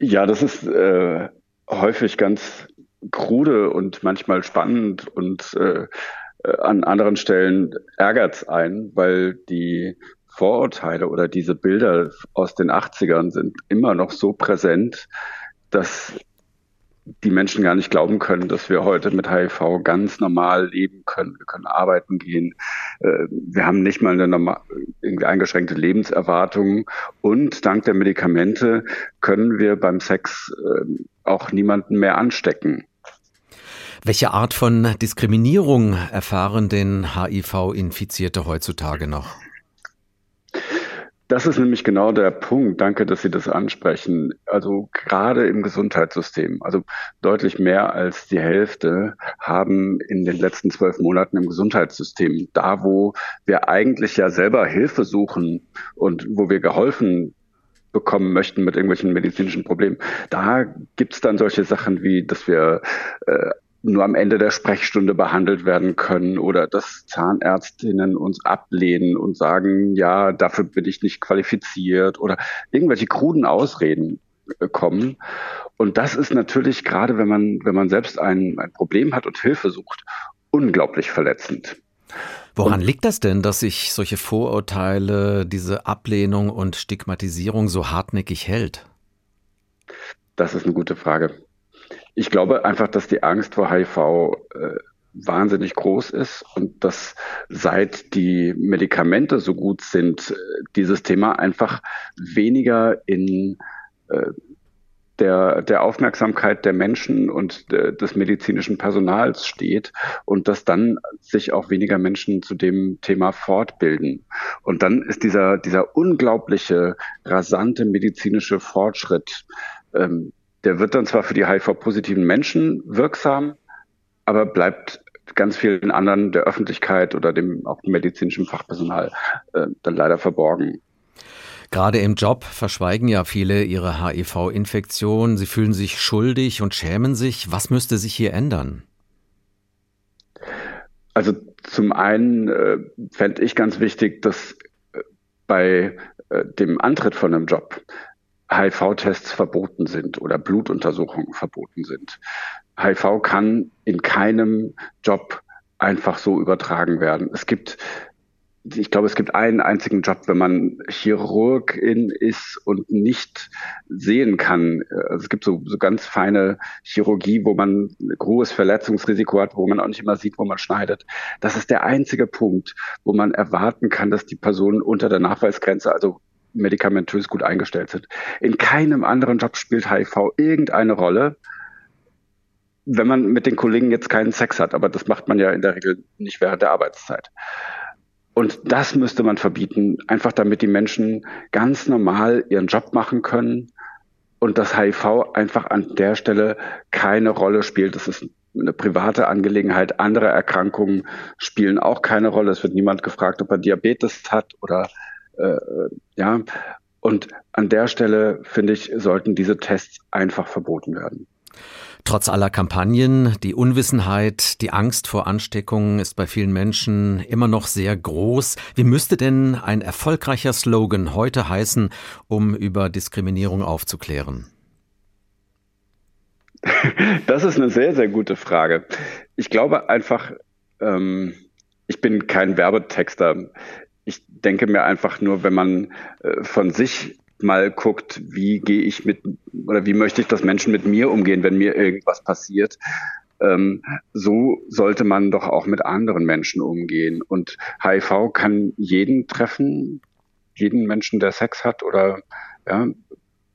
Ja, das ist äh, häufig ganz krude und manchmal spannend und äh, äh an anderen Stellen ärgert es ein, weil die Vorurteile oder diese Bilder aus den 80ern sind immer noch so präsent, dass die Menschen gar nicht glauben können, dass wir heute mit HIV ganz normal leben können. Wir können arbeiten gehen. Äh, wir haben nicht mal eine normal, eingeschränkte Lebenserwartung. Und dank der Medikamente können wir beim Sex äh, auch niemanden mehr anstecken. Welche Art von Diskriminierung erfahren denn HIV-Infizierte heutzutage noch? Das ist nämlich genau der Punkt. Danke, dass Sie das ansprechen. Also gerade im Gesundheitssystem, also deutlich mehr als die Hälfte haben in den letzten zwölf Monaten im Gesundheitssystem, da wo wir eigentlich ja selber Hilfe suchen und wo wir geholfen bekommen möchten mit irgendwelchen medizinischen Problemen. Da gibt's dann solche Sachen wie, dass wir äh, nur am Ende der Sprechstunde behandelt werden können oder dass Zahnärztinnen uns ablehnen und sagen, ja, dafür bin ich nicht qualifiziert oder irgendwelche kruden Ausreden äh, kommen. Und das ist natürlich gerade, wenn man, wenn man selbst ein, ein Problem hat und Hilfe sucht, unglaublich verletzend. Woran und, liegt das denn, dass sich solche Vorurteile, diese Ablehnung und Stigmatisierung so hartnäckig hält? Das ist eine gute Frage. Ich glaube einfach, dass die Angst vor HIV äh, wahnsinnig groß ist und dass seit die Medikamente so gut sind, äh, dieses Thema einfach weniger in äh, der, der Aufmerksamkeit der Menschen und de, des medizinischen Personals steht und dass dann sich auch weniger Menschen zu dem Thema fortbilden. Und dann ist dieser, dieser unglaubliche, rasante medizinische Fortschritt, ähm, der wird dann zwar für die HIV-positiven Menschen wirksam, aber bleibt ganz vielen anderen der Öffentlichkeit oder dem auch medizinischen Fachpersonal äh, dann leider verborgen. Gerade im Job verschweigen ja viele ihre HIV-Infektion. Sie fühlen sich schuldig und schämen sich. Was müsste sich hier ändern? Also zum einen äh, fände ich ganz wichtig, dass äh, bei äh, dem Antritt von einem Job HIV-Tests verboten sind oder Blutuntersuchungen verboten sind. HIV kann in keinem Job einfach so übertragen werden. Es gibt ich glaube, es gibt einen einzigen Job, wenn man Chirurgin ist und nicht sehen kann. Also es gibt so, so ganz feine Chirurgie, wo man ein hohes Verletzungsrisiko hat, wo man auch nicht immer sieht, wo man schneidet. Das ist der einzige Punkt, wo man erwarten kann, dass die Person unter der Nachweisgrenze, also medikamentös gut eingestellt sind. In keinem anderen Job spielt HIV irgendeine Rolle, wenn man mit den Kollegen jetzt keinen Sex hat. Aber das macht man ja in der Regel nicht während der Arbeitszeit. Und das müsste man verbieten, einfach damit die Menschen ganz normal ihren Job machen können und das HIV einfach an der Stelle keine Rolle spielt. Das ist eine private Angelegenheit. Andere Erkrankungen spielen auch keine Rolle. Es wird niemand gefragt, ob er Diabetes hat oder äh, ja, und an der Stelle, finde ich, sollten diese Tests einfach verboten werden. Trotz aller Kampagnen, die Unwissenheit, die Angst vor Ansteckungen ist bei vielen Menschen immer noch sehr groß. Wie müsste denn ein erfolgreicher Slogan heute heißen, um über Diskriminierung aufzuklären? Das ist eine sehr, sehr gute Frage. Ich glaube einfach, ähm, ich bin kein Werbetexter ich denke mir einfach nur, wenn man äh, von sich mal guckt, wie gehe ich mit oder wie möchte ich, dass Menschen mit mir umgehen, wenn mir irgendwas passiert. Ähm, so sollte man doch auch mit anderen Menschen umgehen. Und HIV kann jeden treffen, jeden Menschen, der Sex hat oder ja,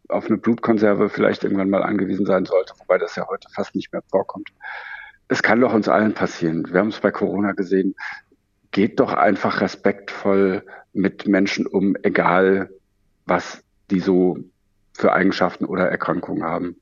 auf eine Blutkonserve vielleicht irgendwann mal angewiesen sein sollte, wobei das ja heute fast nicht mehr vorkommt. Es kann doch uns allen passieren. Wir haben es bei Corona gesehen geht doch einfach respektvoll mit Menschen um, egal was die so für Eigenschaften oder Erkrankungen haben.